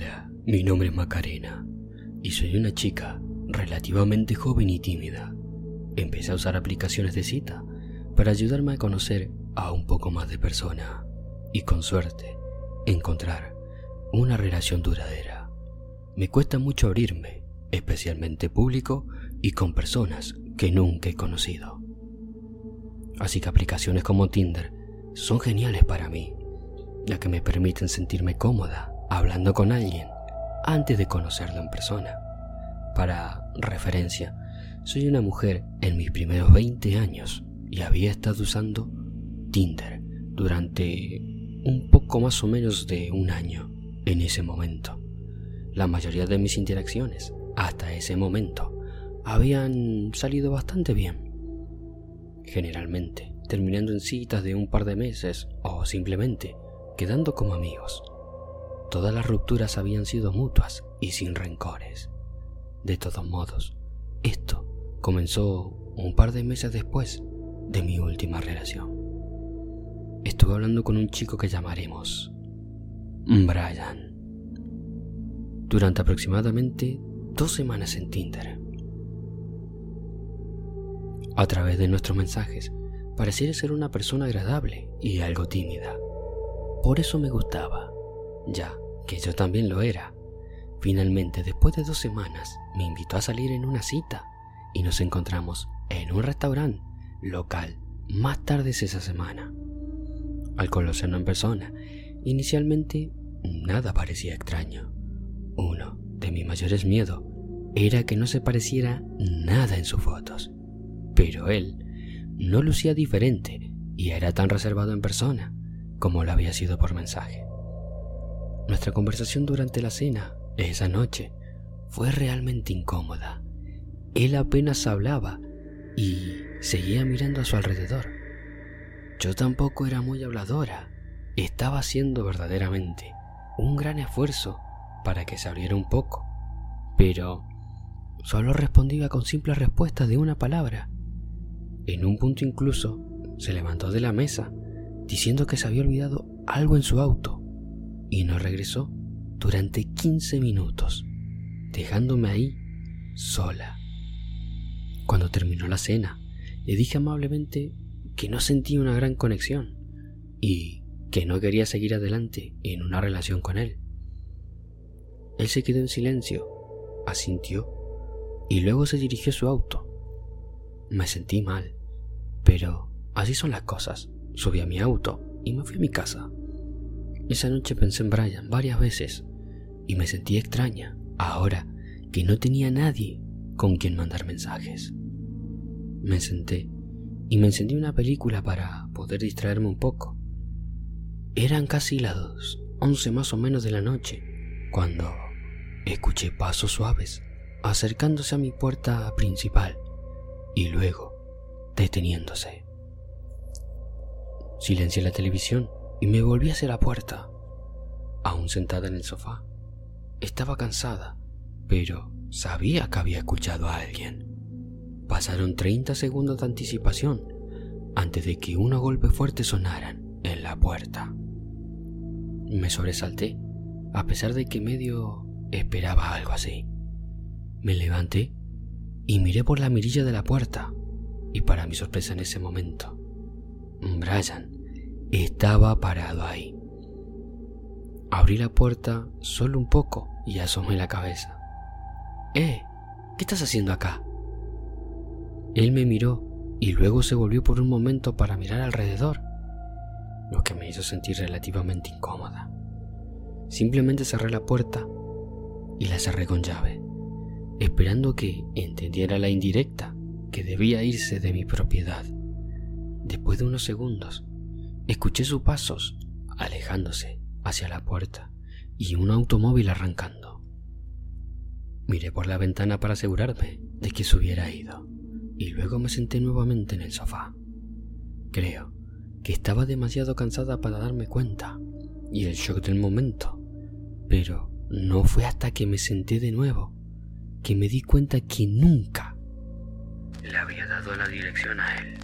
Hola, mi nombre es Macarena y soy una chica relativamente joven y tímida. Empecé a usar aplicaciones de cita para ayudarme a conocer a un poco más de persona y con suerte encontrar una relación duradera. Me cuesta mucho abrirme, especialmente público y con personas que nunca he conocido. Así que aplicaciones como Tinder son geniales para mí, ya que me permiten sentirme cómoda hablando con alguien antes de conocerlo en persona. Para referencia, soy una mujer en mis primeros 20 años y había estado usando Tinder durante un poco más o menos de un año en ese momento. La mayoría de mis interacciones hasta ese momento habían salido bastante bien. Generalmente terminando en citas de un par de meses o simplemente quedando como amigos. Todas las rupturas habían sido mutuas y sin rencores. De todos modos, esto comenzó un par de meses después de mi última relación. Estuve hablando con un chico que llamaremos Brian. Durante aproximadamente dos semanas en Tinder. A través de nuestros mensajes, pareciera ser una persona agradable y algo tímida. Por eso me gustaba, ya que yo también lo era. Finalmente, después de dos semanas, me invitó a salir en una cita y nos encontramos en un restaurante local más tarde esa semana. Al conocernos en persona, inicialmente nada parecía extraño. Uno de mis mayores miedos era que no se pareciera nada en sus fotos. Pero él no lucía diferente y era tan reservado en persona como lo había sido por mensaje. Nuestra conversación durante la cena, esa noche, fue realmente incómoda. Él apenas hablaba y seguía mirando a su alrededor. Yo tampoco era muy habladora. Estaba haciendo verdaderamente un gran esfuerzo para que se abriera un poco, pero solo respondía con simples respuestas de una palabra. En un punto incluso se levantó de la mesa diciendo que se había olvidado algo en su auto y no regresó durante 15 minutos, dejándome ahí sola. Cuando terminó la cena, le dije amablemente que no sentía una gran conexión y que no quería seguir adelante en una relación con él. Él se quedó en silencio, asintió y luego se dirigió a su auto. Me sentí mal, pero así son las cosas. Subí a mi auto y me fui a mi casa. Esa noche pensé en Brian varias veces y me sentí extraña ahora que no tenía nadie con quien mandar mensajes. Me senté y me encendí una película para poder distraerme un poco. Eran casi las once más o menos de la noche cuando escuché pasos suaves acercándose a mi puerta principal y luego deteniéndose. Silencié la televisión y me volví hacia la puerta. Aún sentada en el sofá, estaba cansada, pero sabía que había escuchado a alguien. Pasaron 30 segundos de anticipación antes de que unos golpes fuertes sonaran en la puerta. Me sobresalté, a pesar de que medio esperaba algo así. Me levanté y miré por la mirilla de la puerta, y para mi sorpresa en ese momento, Brian estaba parado ahí. Abrí la puerta solo un poco y asomé la cabeza. ¡Eh! ¿Qué estás haciendo acá? Él me miró y luego se volvió por un momento para mirar alrededor, lo que me hizo sentir relativamente incómoda. Simplemente cerré la puerta y la cerré con llave, esperando que entendiera la indirecta que debía irse de mi propiedad. Después de unos segundos, escuché sus pasos alejándose hacia la puerta y un automóvil arrancando. Miré por la ventana para asegurarme de que se hubiera ido y luego me senté nuevamente en el sofá. Creo que estaba demasiado cansada para darme cuenta y el shock del momento, pero no fue hasta que me senté de nuevo que me di cuenta que nunca le había dado la dirección a él.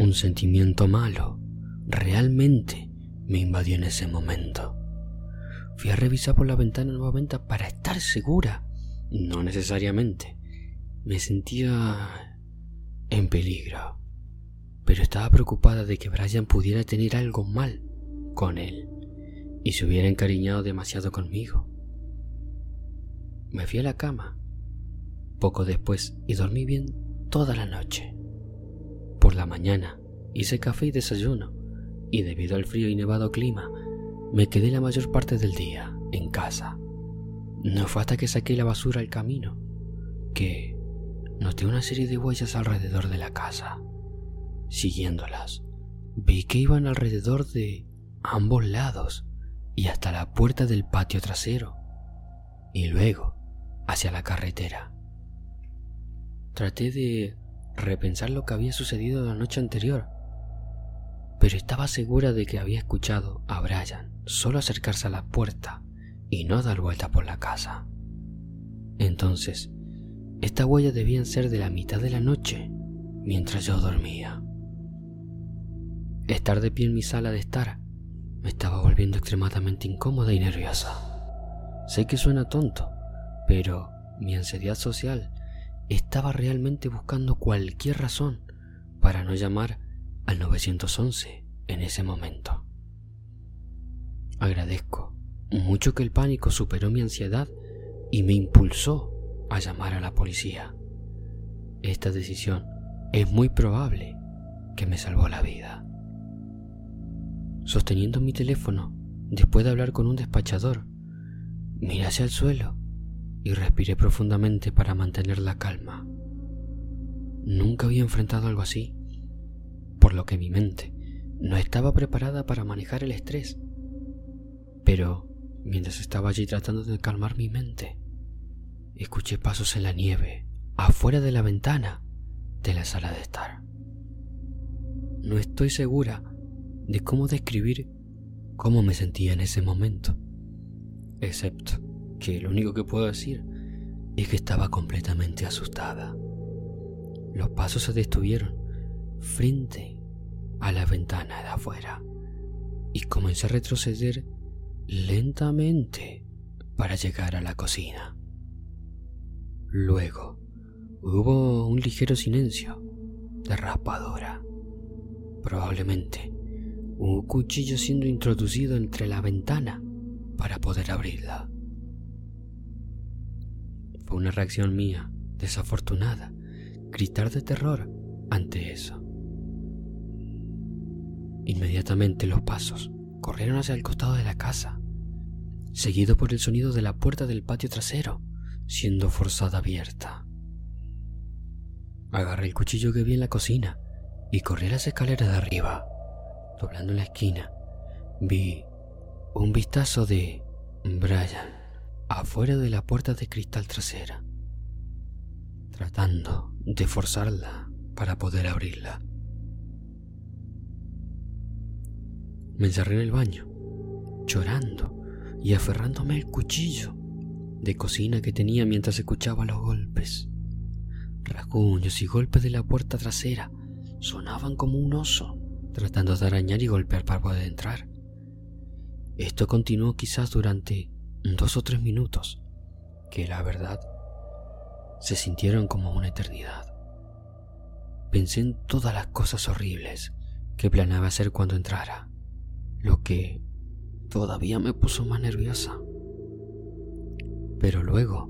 Un sentimiento malo realmente me invadió en ese momento. Fui a revisar por la ventana nuevamente para estar segura. No necesariamente. Me sentía en peligro. Pero estaba preocupada de que Brian pudiera tener algo mal con él y se hubiera encariñado demasiado conmigo. Me fui a la cama poco después y dormí bien toda la noche. Por la mañana hice café y desayuno y debido al frío y nevado clima me quedé la mayor parte del día en casa. No fue hasta que saqué la basura al camino que noté una serie de huellas alrededor de la casa. Siguiéndolas, vi que iban alrededor de ambos lados y hasta la puerta del patio trasero y luego hacia la carretera. Traté de repensar lo que había sucedido la noche anterior, pero estaba segura de que había escuchado a Brian solo acercarse a la puerta y no dar vuelta por la casa. Entonces, estas huellas debían ser de la mitad de la noche mientras yo dormía. Estar de pie en mi sala de estar me estaba volviendo extremadamente incómoda y nerviosa. Sé que suena tonto, pero mi ansiedad social estaba realmente buscando cualquier razón para no llamar al 911 en ese momento. Agradezco mucho que el pánico superó mi ansiedad y me impulsó a llamar a la policía. Esta decisión es muy probable que me salvó la vida. Sosteniendo mi teléfono, después de hablar con un despachador, miré hacia el suelo y respiré profundamente para mantener la calma. Nunca había enfrentado algo así, por lo que mi mente no estaba preparada para manejar el estrés. Pero mientras estaba allí tratando de calmar mi mente, escuché pasos en la nieve, afuera de la ventana de la sala de estar. No estoy segura de cómo describir cómo me sentía en ese momento, excepto que lo único que puedo decir es que estaba completamente asustada. Los pasos se detuvieron frente a la ventana de afuera y comencé a retroceder lentamente para llegar a la cocina. Luego hubo un ligero silencio de raspadora. Probablemente un cuchillo siendo introducido entre la ventana para poder abrirla. Una reacción mía, desafortunada, gritar de terror ante eso. Inmediatamente los pasos corrieron hacia el costado de la casa, seguido por el sonido de la puerta del patio trasero siendo forzada abierta. Agarré el cuchillo que vi en la cocina y corrí las escaleras de arriba. Doblando la esquina, vi un vistazo de Brian afuera de la puerta de cristal trasera, tratando de forzarla para poder abrirla. Me encerré en el baño, llorando y aferrándome al cuchillo de cocina que tenía mientras escuchaba los golpes. Rasguños y golpes de la puerta trasera sonaban como un oso tratando de arañar y golpear para poder entrar. Esto continuó quizás durante dos o tres minutos, que la verdad se sintieron como una eternidad. Pensé en todas las cosas horribles que planeaba hacer cuando entrara, lo que todavía me puso más nerviosa. Pero luego,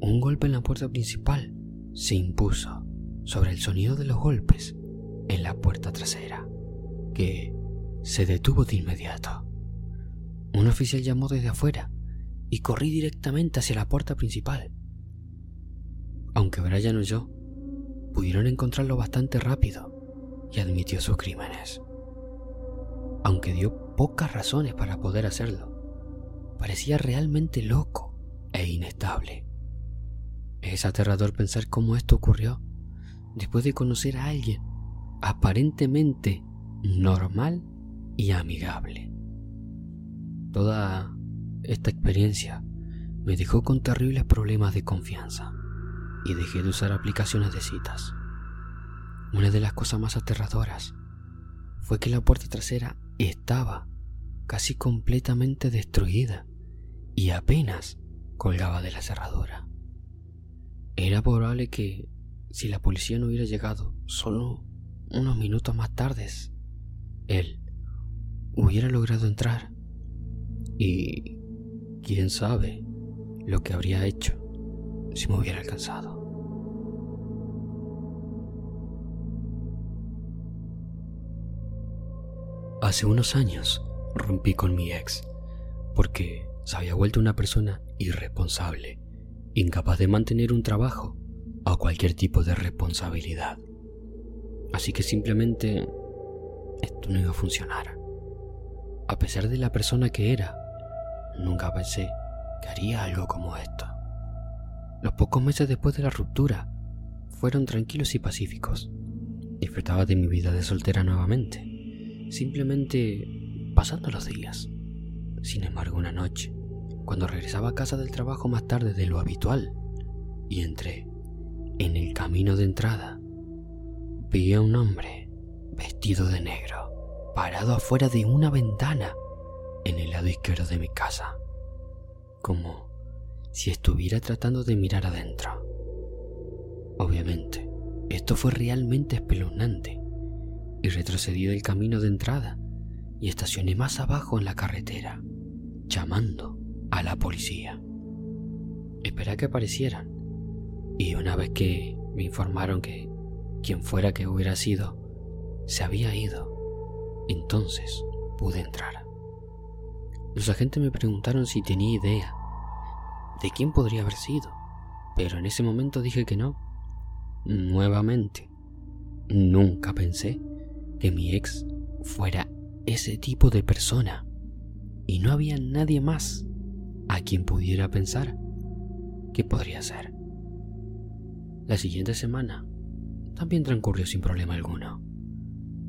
un golpe en la puerta principal se impuso sobre el sonido de los golpes en la puerta trasera, que se detuvo de inmediato. Un oficial llamó desde afuera y corrí directamente hacia la puerta principal. Aunque Brian yo pudieron encontrarlo bastante rápido y admitió sus crímenes. Aunque dio pocas razones para poder hacerlo, parecía realmente loco e inestable. Es aterrador pensar cómo esto ocurrió después de conocer a alguien aparentemente normal y amigable. Toda esta experiencia me dejó con terribles problemas de confianza y dejé de usar aplicaciones de citas. Una de las cosas más aterradoras fue que la puerta trasera estaba casi completamente destruida y apenas colgaba de la cerradura. Era probable que, si la policía no hubiera llegado solo unos minutos más tarde, él hubiera logrado entrar. Y quién sabe lo que habría hecho si me hubiera alcanzado. Hace unos años rompí con mi ex porque se había vuelto una persona irresponsable, incapaz de mantener un trabajo o cualquier tipo de responsabilidad. Así que simplemente esto no iba a funcionar. A pesar de la persona que era, nunca pensé que haría algo como esto. Los pocos meses después de la ruptura fueron tranquilos y pacíficos. Disfrutaba de mi vida de soltera nuevamente simplemente pasando los días. Sin embargo, una noche, cuando regresaba a casa del trabajo más tarde de lo habitual, y entré en el camino de entrada, vi a un hombre vestido de negro, parado afuera de una ventana en el lado izquierdo de mi casa, como si estuviera tratando de mirar adentro. Obviamente, esto fue realmente espeluznante y retrocedí del camino de entrada y estacioné más abajo en la carretera, llamando a la policía. Esperé que aparecieran y una vez que me informaron que quien fuera que hubiera sido se había ido, entonces pude entrar. Los agentes me preguntaron si tenía idea de quién podría haber sido, pero en ese momento dije que no. Nuevamente, nunca pensé que mi ex fuera ese tipo de persona y no había nadie más a quien pudiera pensar que podría ser. La siguiente semana también transcurrió sin problema alguno,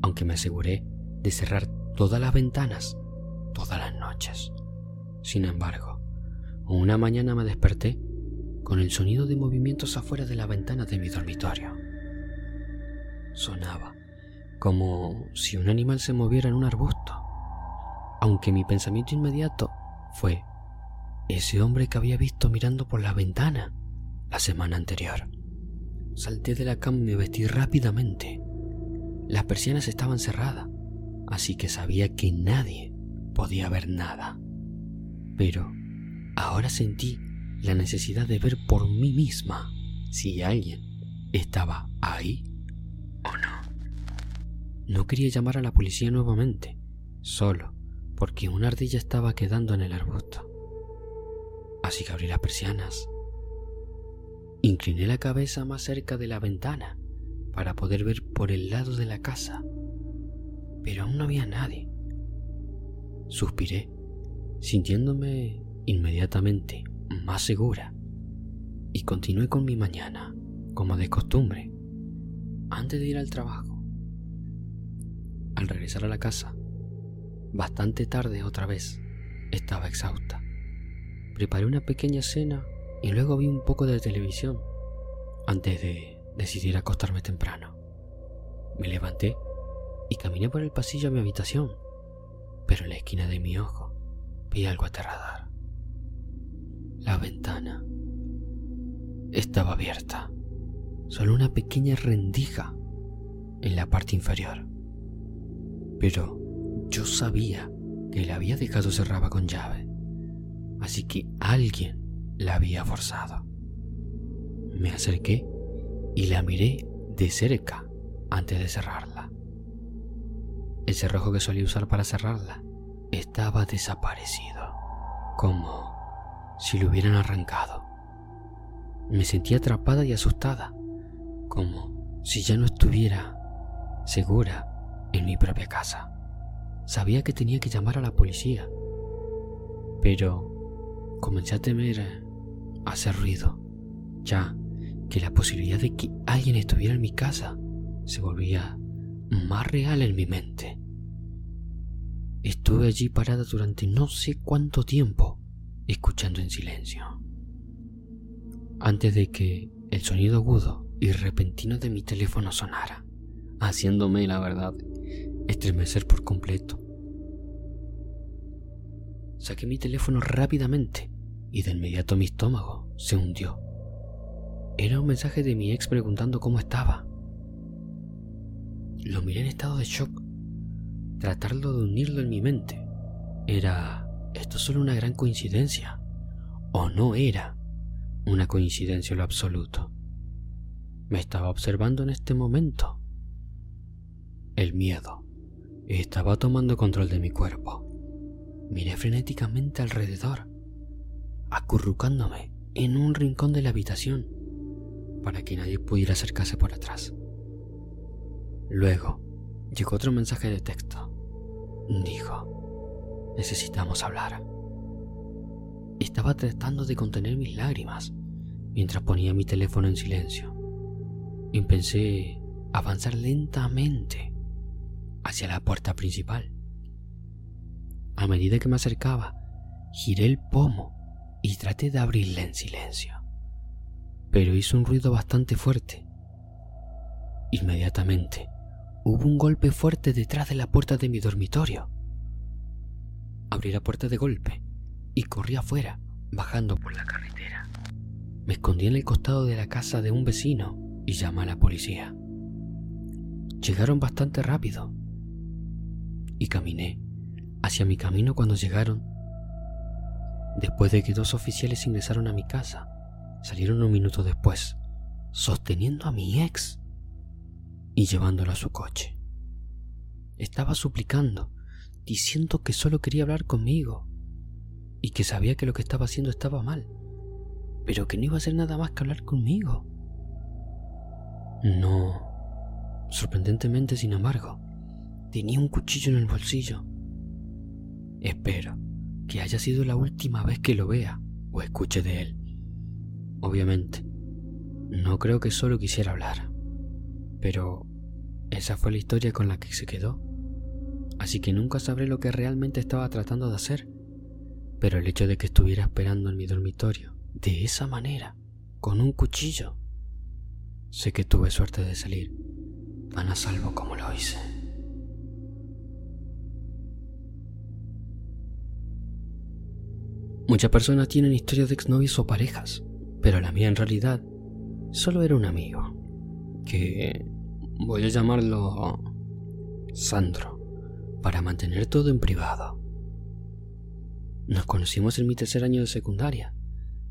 aunque me aseguré de cerrar todas las ventanas todas las noches. Sin embargo, una mañana me desperté con el sonido de movimientos afuera de la ventana de mi dormitorio. Sonaba como si un animal se moviera en un arbusto, aunque mi pensamiento inmediato fue ese hombre que había visto mirando por la ventana la semana anterior. Salté de la cama y me vestí rápidamente. Las persianas estaban cerradas, así que sabía que nadie podía ver nada. Pero ahora sentí la necesidad de ver por mí misma si alguien estaba ahí o no. No quería llamar a la policía nuevamente, solo porque una ardilla estaba quedando en el arbusto. Así que abrí las persianas. Incliné la cabeza más cerca de la ventana para poder ver por el lado de la casa, pero aún no había nadie. Suspiré, sintiéndome inmediatamente más segura, y continué con mi mañana, como de costumbre, antes de ir al trabajo. Al regresar a la casa, bastante tarde otra vez, estaba exhausta. Preparé una pequeña cena y luego vi un poco de televisión antes de decidir acostarme temprano. Me levanté y caminé por el pasillo a mi habitación, pero en la esquina de mi ojo vi algo aterrador. La ventana estaba abierta, solo una pequeña rendija en la parte inferior pero yo sabía que la había dejado cerrada con llave, así que alguien la había forzado. Me acerqué y la miré de cerca antes de cerrarla. El cerrojo que solía usar para cerrarla estaba desaparecido, como si lo hubieran arrancado. Me sentí atrapada y asustada, como si ya no estuviera segura en mi propia casa. Sabía que tenía que llamar a la policía, pero comencé a temer hacer ruido, ya que la posibilidad de que alguien estuviera en mi casa se volvía más real en mi mente. Estuve allí parada durante no sé cuánto tiempo, escuchando en silencio. Antes de que el sonido agudo y repentino de mi teléfono sonara, haciéndome, la verdad, estremecer por completo. Saqué mi teléfono rápidamente y de inmediato mi estómago se hundió. Era un mensaje de mi ex preguntando cómo estaba. Lo miré en estado de shock, tratando de unirlo en mi mente. ¿Era esto solo una gran coincidencia? ¿O no era una coincidencia en lo absoluto? Me estaba observando en este momento. El miedo estaba tomando control de mi cuerpo. Miré frenéticamente alrededor, acurrucándome en un rincón de la habitación para que nadie pudiera acercarse por atrás. Luego llegó otro mensaje de texto. Dijo, necesitamos hablar. Estaba tratando de contener mis lágrimas mientras ponía mi teléfono en silencio. Y pensé avanzar lentamente hacia la puerta principal. A medida que me acercaba, giré el pomo y traté de abrirla en silencio. Pero hizo un ruido bastante fuerte. Inmediatamente hubo un golpe fuerte detrás de la puerta de mi dormitorio. Abrí la puerta de golpe y corrí afuera, bajando por la carretera. Me escondí en el costado de la casa de un vecino y llamé a la policía. Llegaron bastante rápido y caminé hacia mi camino cuando llegaron. Después de que dos oficiales ingresaron a mi casa, salieron un minuto después, sosteniendo a mi ex y llevándolo a su coche. Estaba suplicando, diciendo que solo quería hablar conmigo y que sabía que lo que estaba haciendo estaba mal, pero que no iba a hacer nada más que hablar conmigo. No. Sorprendentemente, sin embargo, tenía un cuchillo en el bolsillo Espero que haya sido la última vez que lo vea o escuche de él. Obviamente, no creo que solo quisiera hablar, pero esa fue la historia con la que se quedó. Así que nunca sabré lo que realmente estaba tratando de hacer. Pero el hecho de que estuviera esperando en mi dormitorio, de esa manera, con un cuchillo, sé que tuve suerte de salir tan a salvo como lo hice. Muchas personas tienen historias de exnovios o parejas, pero la mía en realidad solo era un amigo, que voy a llamarlo Sandro, para mantener todo en privado. Nos conocimos en mi tercer año de secundaria,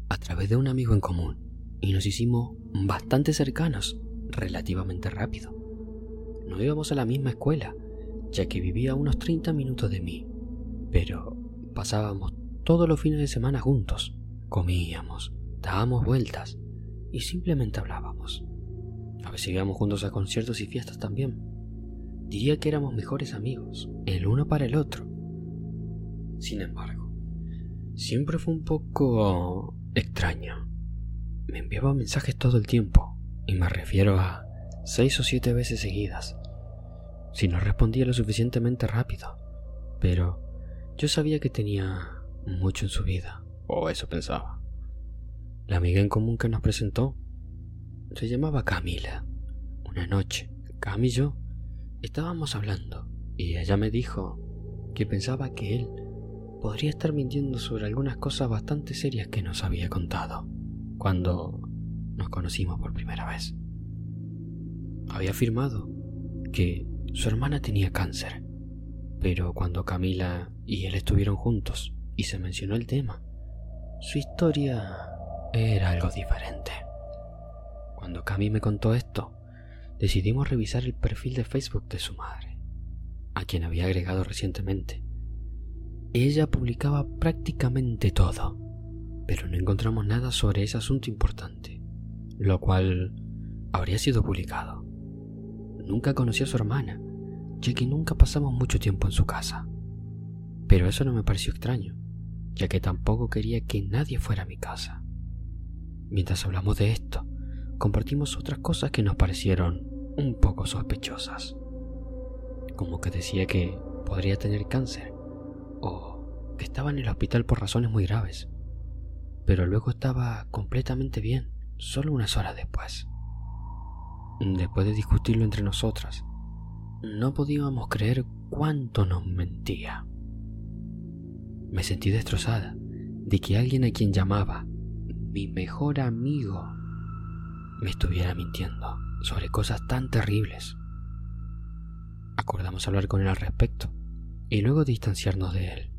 a través de un amigo en común, y nos hicimos bastante cercanos, relativamente rápido. No íbamos a la misma escuela, ya que vivía a unos 30 minutos de mí, pero pasábamos todos los fines de semana juntos. Comíamos, dábamos vueltas y simplemente hablábamos. A veces íbamos juntos a conciertos y fiestas también. Diría que éramos mejores amigos, el uno para el otro. Sin embargo, siempre fue un poco extraño. Me enviaba mensajes todo el tiempo, y me refiero a seis o siete veces seguidas, si no respondía lo suficientemente rápido. Pero yo sabía que tenía mucho en su vida, o eso pensaba. La amiga en común que nos presentó se llamaba Camila. Una noche, Cam y yo estábamos hablando y ella me dijo que pensaba que él podría estar mintiendo sobre algunas cosas bastante serias que nos había contado cuando nos conocimos por primera vez. Había afirmado que su hermana tenía cáncer, pero cuando Camila y él estuvieron juntos, y se mencionó el tema. Su historia era algo diferente. Cuando Cami me contó esto, decidimos revisar el perfil de Facebook de su madre, a quien había agregado recientemente. Ella publicaba prácticamente todo, pero no encontramos nada sobre ese asunto importante, lo cual habría sido publicado. Nunca conocí a su hermana, ya que nunca pasamos mucho tiempo en su casa. Pero eso no me pareció extraño, ya que tampoco quería que nadie fuera a mi casa. Mientras hablamos de esto, compartimos otras cosas que nos parecieron un poco sospechosas. Como que decía que podría tener cáncer o que estaba en el hospital por razones muy graves. Pero luego estaba completamente bien, solo unas horas después. Después de discutirlo entre nosotras, no podíamos creer cuánto nos mentía. Me sentí destrozada de que alguien a quien llamaba mi mejor amigo me estuviera mintiendo sobre cosas tan terribles. Acordamos hablar con él al respecto y luego distanciarnos de él.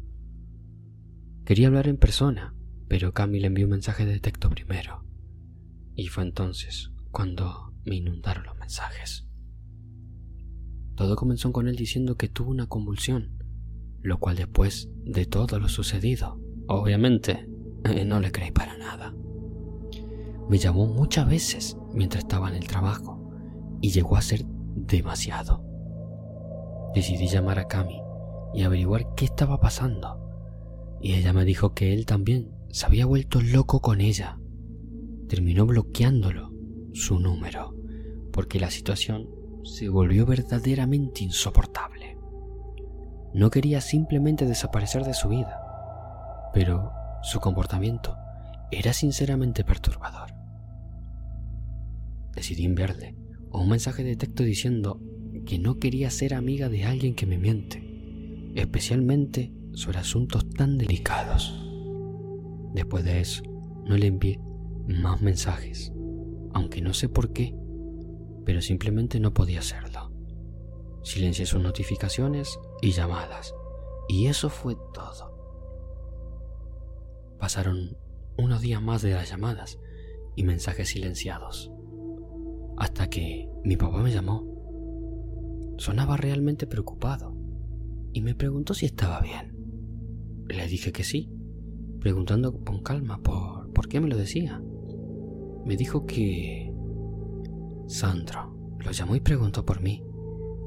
Quería hablar en persona, pero Cami le envió un mensaje de texto primero. Y fue entonces cuando me inundaron los mensajes. Todo comenzó con él diciendo que tuvo una convulsión, lo cual después de todo lo sucedido, obviamente, no le creí para nada. Me llamó muchas veces mientras estaba en el trabajo y llegó a ser demasiado. Decidí llamar a Cami y averiguar qué estaba pasando y ella me dijo que él también se había vuelto loco con ella. Terminó bloqueándolo, su número, porque la situación se volvió verdaderamente insoportable. No quería simplemente desaparecer de su vida, pero su comportamiento era sinceramente perturbador. Decidí enviarle un mensaje de texto diciendo que no quería ser amiga de alguien que me miente, especialmente sobre asuntos tan delicados. Después de eso, no le envié más mensajes, aunque no sé por qué, pero simplemente no podía hacerlo. Silencié sus notificaciones y llamadas, y eso fue todo. Pasaron unos días más de las llamadas y mensajes silenciados, hasta que mi papá me llamó. Sonaba realmente preocupado y me preguntó si estaba bien. Le dije que sí, preguntando con calma por, por qué me lo decía. Me dijo que... Sandro lo llamó y preguntó por mí,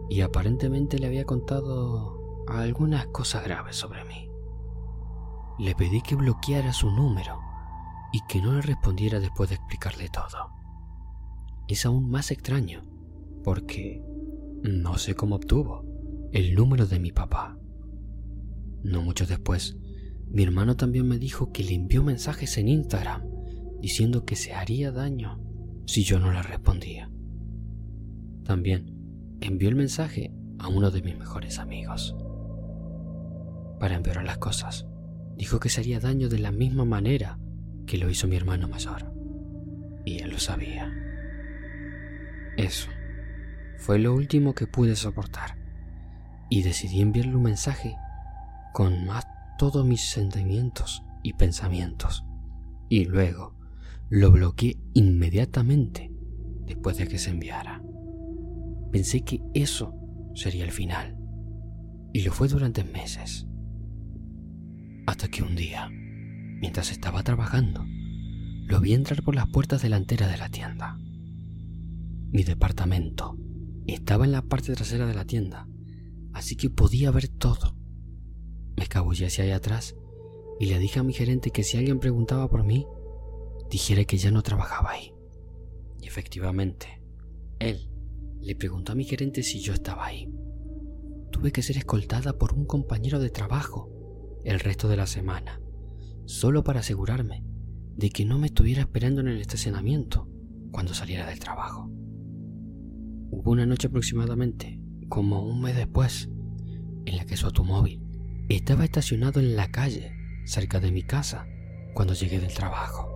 y aparentemente le había contado algunas cosas graves sobre mí. Le pedí que bloqueara su número y que no le respondiera después de explicarle todo. Es aún más extraño, porque no sé cómo obtuvo el número de mi papá. No mucho después, mi hermano también me dijo que le envió mensajes en Instagram diciendo que se haría daño si yo no le respondía. También envió el mensaje a uno de mis mejores amigos. Para empeorar las cosas, dijo que se haría daño de la misma manera que lo hizo mi hermano mayor. Y él lo sabía. Eso fue lo último que pude soportar. Y decidí enviarle un mensaje con más todos mis sentimientos y pensamientos. Y luego lo bloqueé inmediatamente después de que se enviara. Pensé que eso sería el final. Y lo fue durante meses. Hasta que un día, mientras estaba trabajando, lo vi entrar por las puertas delanteras de la tienda. Mi departamento estaba en la parte trasera de la tienda, así que podía ver todo. Me escabullé hacia allá atrás y le dije a mi gerente que si alguien preguntaba por mí, dijera que ya no trabajaba ahí. Y efectivamente, él le preguntó a mi gerente si yo estaba ahí. Tuve que ser escoltada por un compañero de trabajo el resto de la semana, solo para asegurarme de que no me estuviera esperando en el estacionamiento cuando saliera del trabajo. Hubo una noche aproximadamente, como un mes después, en la que su automóvil estaba estacionado en la calle, cerca de mi casa, cuando llegué del trabajo.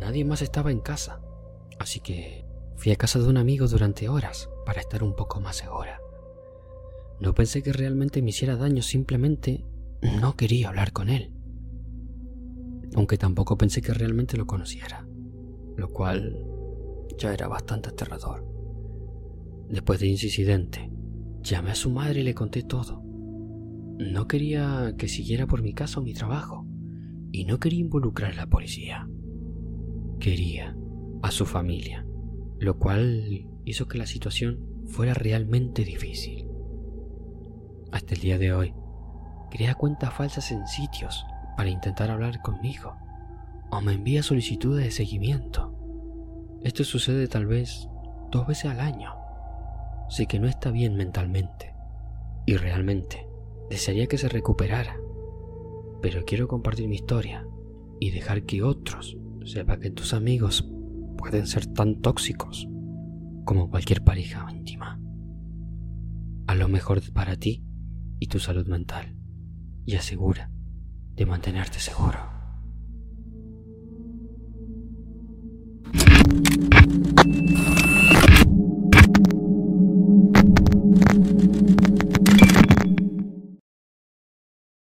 Nadie más estaba en casa, así que fui a casa de un amigo durante horas para estar un poco más segura. No pensé que realmente me hiciera daño, simplemente no quería hablar con él. Aunque tampoco pensé que realmente lo conociera, lo cual ya era bastante aterrador. Después de ese incidente, llamé a su madre y le conté todo. No quería que siguiera por mi casa mi trabajo, y no quería involucrar a la policía. Quería a su familia, lo cual hizo que la situación fuera realmente difícil. Hasta el día de hoy, crea cuentas falsas en sitios para intentar hablar conmigo, o me envía solicitudes de seguimiento. Esto sucede tal vez dos veces al año. Sé que no está bien mentalmente, y realmente Desearía que se recuperara, pero quiero compartir mi historia y dejar que otros sepan que tus amigos pueden ser tan tóxicos como cualquier pareja íntima. A lo mejor para ti y tu salud mental y asegura de mantenerte seguro.